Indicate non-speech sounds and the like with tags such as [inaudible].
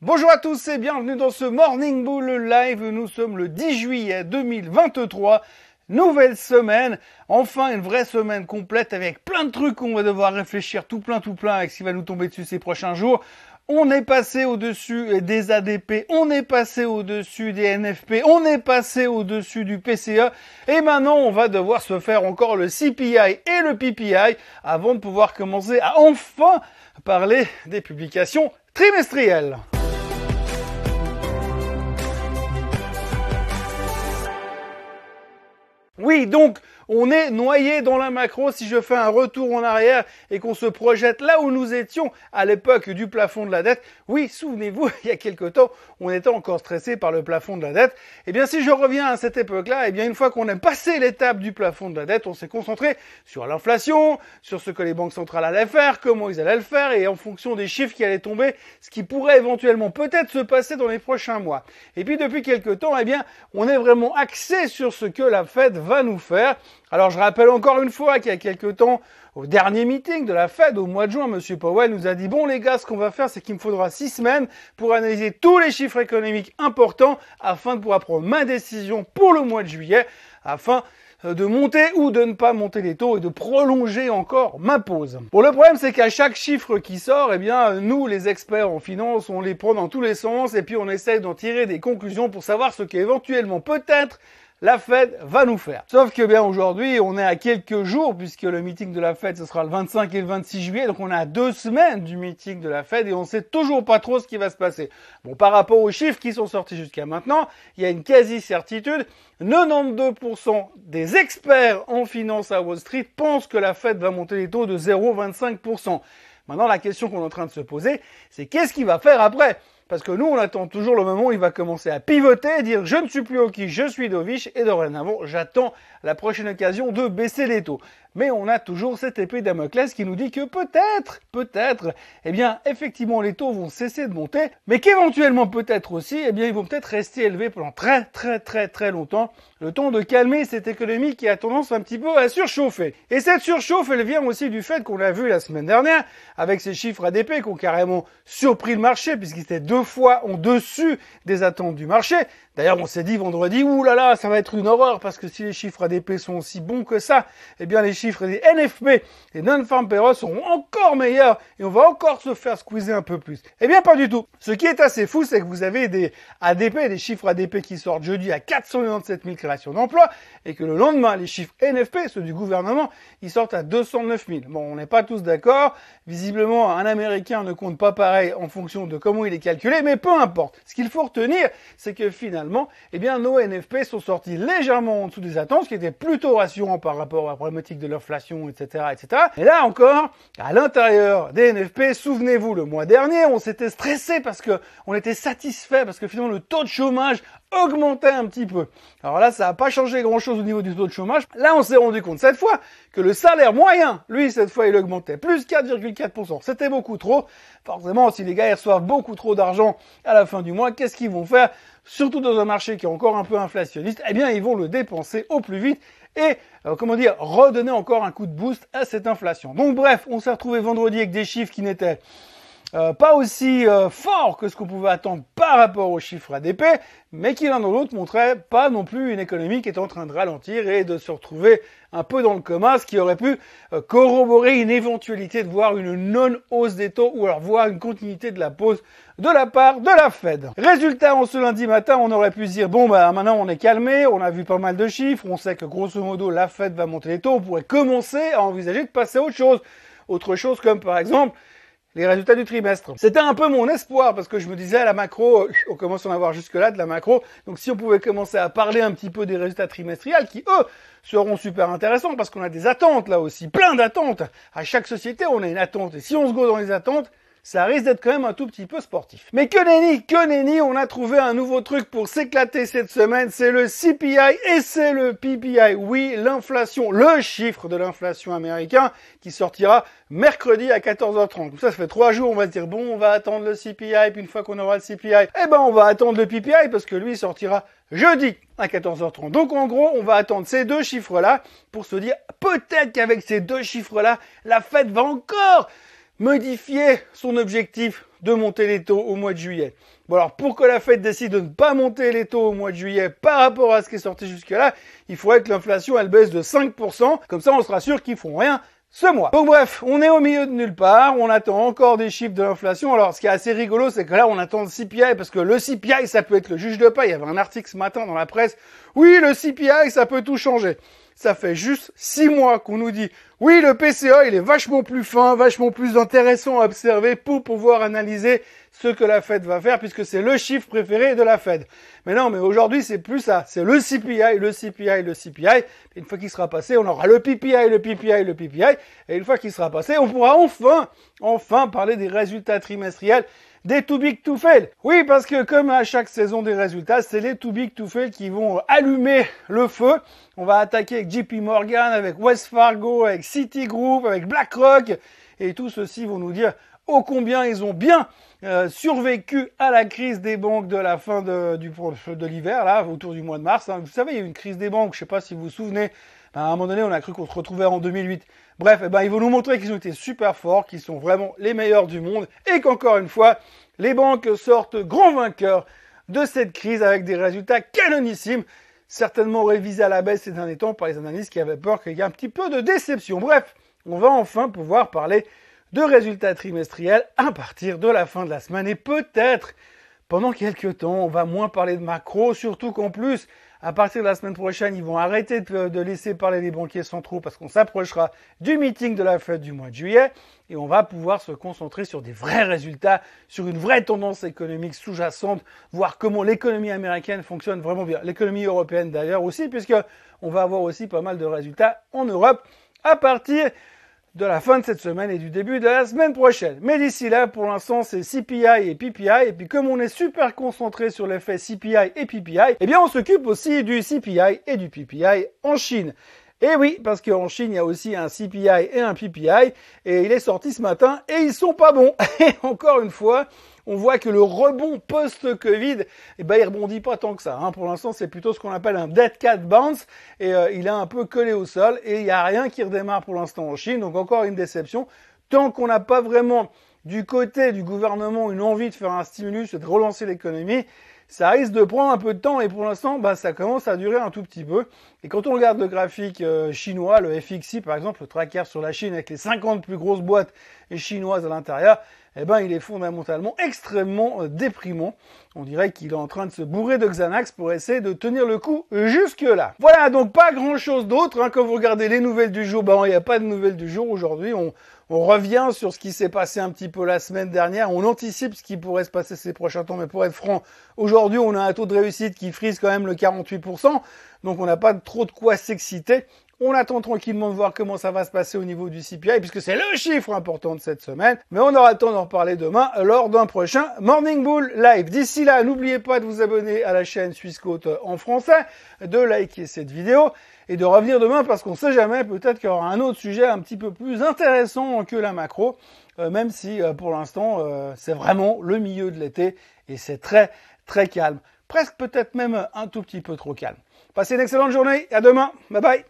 Bonjour à tous et bienvenue dans ce Morning Bull Live. Nous sommes le 10 juillet 2023. Nouvelle semaine, enfin une vraie semaine complète avec plein de trucs qu'on va devoir réfléchir tout plein tout plein avec ce qui va nous tomber dessus ces prochains jours. On est passé au-dessus des ADP, on est passé au-dessus des NFP, on est passé au-dessus du PCE et maintenant on va devoir se faire encore le CPI et le PPI avant de pouvoir commencer à enfin parler des publications trimestrielles. Oui, donc on est noyé dans la macro si je fais un retour en arrière et qu'on se projette là où nous étions à l'époque du plafond de la dette. Oui, souvenez-vous, [laughs] il y a quelque temps, on était encore stressé par le plafond de la dette. Eh bien, si je reviens à cette époque-là, eh bien, une fois qu'on a passé l'étape du plafond de la dette, on s'est concentré sur l'inflation, sur ce que les banques centrales allaient faire, comment ils allaient le faire et en fonction des chiffres qui allaient tomber, ce qui pourrait éventuellement peut-être se passer dans les prochains mois. Et puis, depuis quelque temps, eh bien, on est vraiment axé sur ce que la Fed va nous faire. Alors je rappelle encore une fois qu'il y a quelques temps, au dernier meeting de la Fed au mois de juin, M. Powell nous a dit bon les gars, ce qu'on va faire, c'est qu'il me faudra six semaines pour analyser tous les chiffres économiques importants afin de pouvoir prendre ma décision pour le mois de juillet, afin euh, de monter ou de ne pas monter les taux et de prolonger encore ma pause. Bon, le problème, c'est qu'à chaque chiffre qui sort, eh bien, nous, les experts en finance, on les prend dans tous les sens et puis on essaye d'en tirer des conclusions pour savoir ce qu'éventuellement peut-être la Fed va nous faire. Sauf que bien aujourd'hui, on est à quelques jours puisque le meeting de la Fed ce sera le 25 et le 26 juillet, donc on à deux semaines du meeting de la Fed et on sait toujours pas trop ce qui va se passer. Bon, par rapport aux chiffres qui sont sortis jusqu'à maintenant, il y a une quasi-certitude. 92% des experts en finance à Wall Street pensent que la Fed va monter les taux de 0,25%. Maintenant, la question qu'on est en train de se poser, c'est qu'est-ce qu'il va faire après? Parce que nous, on attend toujours le moment où il va commencer à pivoter, dire je ne suis plus qui, je suis Dovich, et dorénavant, j'attends la prochaine occasion de baisser les taux. Mais on a toujours cette épée Damoclès qui nous dit que peut-être, peut-être, eh bien, effectivement, les taux vont cesser de monter, mais qu'éventuellement, peut-être aussi, eh bien, ils vont peut-être rester élevés pendant très, très, très, très longtemps, le temps de calmer cette économie qui a tendance un petit peu à surchauffer. Et cette surchauffe, elle vient aussi du fait qu'on a vu la semaine dernière, avec ces chiffres ADP qui ont carrément surpris le marché, puisqu'ils étaient deux fois en dessus des attentes du marché. D'ailleurs, on s'est dit vendredi, ouh là là, ça va être une horreur, parce que si les chiffres ADP sont aussi bons que ça, eh bien, les chiffres des NFP, les non-farm payrolls, seront encore meilleurs, et on va encore se faire squeezer un peu plus. Eh bien, pas du tout. Ce qui est assez fou, c'est que vous avez des ADP, des chiffres ADP qui sortent jeudi à 497 000 créations d'emplois, et que le lendemain, les chiffres NFP, ceux du gouvernement, ils sortent à 209 000. Bon, on n'est pas tous d'accord. Visiblement, un Américain ne compte pas pareil en fonction de comment il est calculé, mais peu importe. Ce qu'il faut retenir, c'est que finalement, eh bien, nos NFP sont sortis légèrement en dessous des attentes, ce qui était plutôt rassurant par rapport à la problématique de l'inflation, etc., etc. Et là encore, à l'intérieur des NFP, souvenez-vous, le mois dernier, on s'était stressé parce que on était satisfait parce que finalement le taux de chômage augmentait un petit peu. Alors là, ça n'a pas changé grand-chose au niveau du taux de chômage. Là, on s'est rendu compte cette fois que le salaire moyen, lui, cette fois, il augmentait. Plus 4,4%. C'était beaucoup trop. Forcément, si les gars reçoivent beaucoup trop d'argent à la fin du mois, qu'est-ce qu'ils vont faire? Surtout dans un marché qui est encore un peu inflationniste, eh bien, ils vont le dépenser au plus vite et, euh, comment dire, redonner encore un coup de boost à cette inflation. Donc bref, on s'est retrouvé vendredi avec des chiffres qui n'étaient euh, pas aussi euh, fort que ce qu'on pouvait attendre par rapport aux chiffres ADP, mais qui l'un dans l'autre montrait pas non plus une économie qui est en train de ralentir et de se retrouver un peu dans le coma, ce qui aurait pu euh, corroborer une éventualité de voir une non-hausse des taux ou alors voir une continuité de la pause de la part de la Fed. Résultat, en ce lundi matin, on aurait pu se dire, bon, bah, maintenant on est calmé, on a vu pas mal de chiffres, on sait que grosso modo la Fed va monter les taux, on pourrait commencer à envisager de passer à autre chose. Autre chose comme par exemple les résultats du trimestre. C'était un peu mon espoir parce que je me disais à la macro, euh, on commence à en avoir jusque-là de la macro, donc si on pouvait commencer à parler un petit peu des résultats trimestriels qui, eux, seront super intéressants parce qu'on a des attentes là aussi, plein d'attentes. À chaque société, on a une attente et si on se go dans les attentes, ça risque d'être quand même un tout petit peu sportif. Mais que nenni, que nenni, on a trouvé un nouveau truc pour s'éclater cette semaine, c'est le CPI et c'est le PPI. Oui, l'inflation, le chiffre de l'inflation américain qui sortira mercredi à 14h30. ça, ça fait trois jours, on va se dire, bon, on va attendre le CPI, puis une fois qu'on aura le CPI, eh ben, on va attendre le PPI parce que lui sortira jeudi à 14h30. Donc en gros, on va attendre ces deux chiffres-là pour se dire peut-être qu'avec ces deux chiffres-là, la fête va encore modifier son objectif de monter les taux au mois de juillet. Bon alors pour que la Fed décide de ne pas monter les taux au mois de juillet par rapport à ce qui est sorti jusque-là, il faudrait que l'inflation elle baisse de 5%, comme ça on sera sûr qu'ils font rien ce mois. Donc bref, on est au milieu de nulle part, on attend encore des chiffres de l'inflation. Alors ce qui est assez rigolo, c'est que là on attend le CPI, parce que le CPI ça peut être le juge de paix. Il y avait un article ce matin dans la presse, oui le CPI ça peut tout changer ça fait juste six mois qu'on nous dit oui, le PCA, il est vachement plus fin, vachement plus intéressant à observer pour pouvoir analyser ce que la Fed va faire puisque c'est le chiffre préféré de la Fed. Mais non, mais aujourd'hui, c'est plus ça. C'est le CPI, le CPI, le CPI. Une fois qu'il sera passé, on aura le PPI, le PPI, le PPI. Et une fois qu'il sera passé, on pourra enfin, enfin parler des résultats trimestriels des too big to fail. Oui, parce que comme à chaque saison des résultats, c'est les too big to fail qui vont allumer le feu. On va attaquer avec JP Morgan, avec West Fargo, avec Citigroup, avec BlackRock. Et tout ceci vont nous dire ô combien ils ont bien euh, survécu à la crise des banques de la fin de, l'hiver, là, autour du mois de mars. Hein. Vous savez, il y a eu une crise des banques, je ne sais pas si vous vous souvenez, à un moment donné, on a cru qu'on se retrouvait en 2008. Bref, eh ben, ils vont nous montrer qu'ils ont été super forts, qu'ils sont vraiment les meilleurs du monde et qu'encore une fois, les banques sortent grands vainqueurs de cette crise avec des résultats canonissimes, certainement révisés à la baisse ces derniers temps par les analystes qui avaient peur qu'il y ait un petit peu de déception. Bref, on va enfin pouvoir parler de résultats trimestriels à partir de la fin de la semaine et peut-être pendant quelques temps, on va moins parler de macro, surtout qu'en plus, à partir de la semaine prochaine, ils vont arrêter de, laisser parler les banquiers centraux parce qu'on s'approchera du meeting de la fête du mois de juillet et on va pouvoir se concentrer sur des vrais résultats, sur une vraie tendance économique sous-jacente, voir comment l'économie américaine fonctionne vraiment bien. L'économie européenne d'ailleurs aussi, puisque on va avoir aussi pas mal de résultats en Europe à partir de la fin de cette semaine et du début de la semaine prochaine. Mais d'ici là, pour l'instant, c'est CPI et PPI. Et puis comme on est super concentré sur l'effet CPI et PPI, eh bien on s'occupe aussi du CPI et du PPI en Chine. Et oui, parce qu'en Chine, il y a aussi un CPI et un PPI, et il est sorti ce matin, et ils sont pas bons. [laughs] Et encore une fois, on voit que le rebond post-Covid, eh ben, il rebondit pas tant que ça. Hein. Pour l'instant, c'est plutôt ce qu'on appelle un dead cat bounce, et euh, il est un peu collé au sol, et il n'y a rien qui redémarre pour l'instant en Chine, donc encore une déception. Tant qu'on n'a pas vraiment du côté du gouvernement une envie de faire un stimulus et de relancer l'économie, ça risque de prendre un peu de temps et pour l'instant, bah, ça commence à durer un tout petit peu. Et quand on regarde le graphique euh, chinois, le FXI par exemple, le tracker sur la Chine avec les 50 plus grosses boîtes chinoises à l'intérieur, eh ben, il est fondamentalement extrêmement euh, déprimant. On dirait qu'il est en train de se bourrer de Xanax pour essayer de tenir le coup jusque-là. Voilà, donc pas grand-chose d'autre. Hein. Quand vous regardez les nouvelles du jour, ben, il n'y a pas de nouvelles du jour aujourd'hui. On revient sur ce qui s'est passé un petit peu la semaine dernière. On anticipe ce qui pourrait se passer ces prochains temps. Mais pour être franc, aujourd'hui, on a un taux de réussite qui frise quand même le 48%. Donc on n'a pas trop de quoi s'exciter. On attend tranquillement de voir comment ça va se passer au niveau du CPI, puisque c'est le chiffre important de cette semaine. Mais on aura le temps d'en reparler demain lors d'un prochain Morning Bull Live. D'ici là, n'oubliez pas de vous abonner à la chaîne Suisse Côte en français, de liker cette vidéo et de revenir demain parce qu'on sait jamais, peut-être qu'il y aura un autre sujet un petit peu plus intéressant que la macro, euh, même si euh, pour l'instant euh, c'est vraiment le milieu de l'été et c'est très très calme. Presque peut-être même un tout petit peu trop calme. Passez une excellente journée et à demain. Bye bye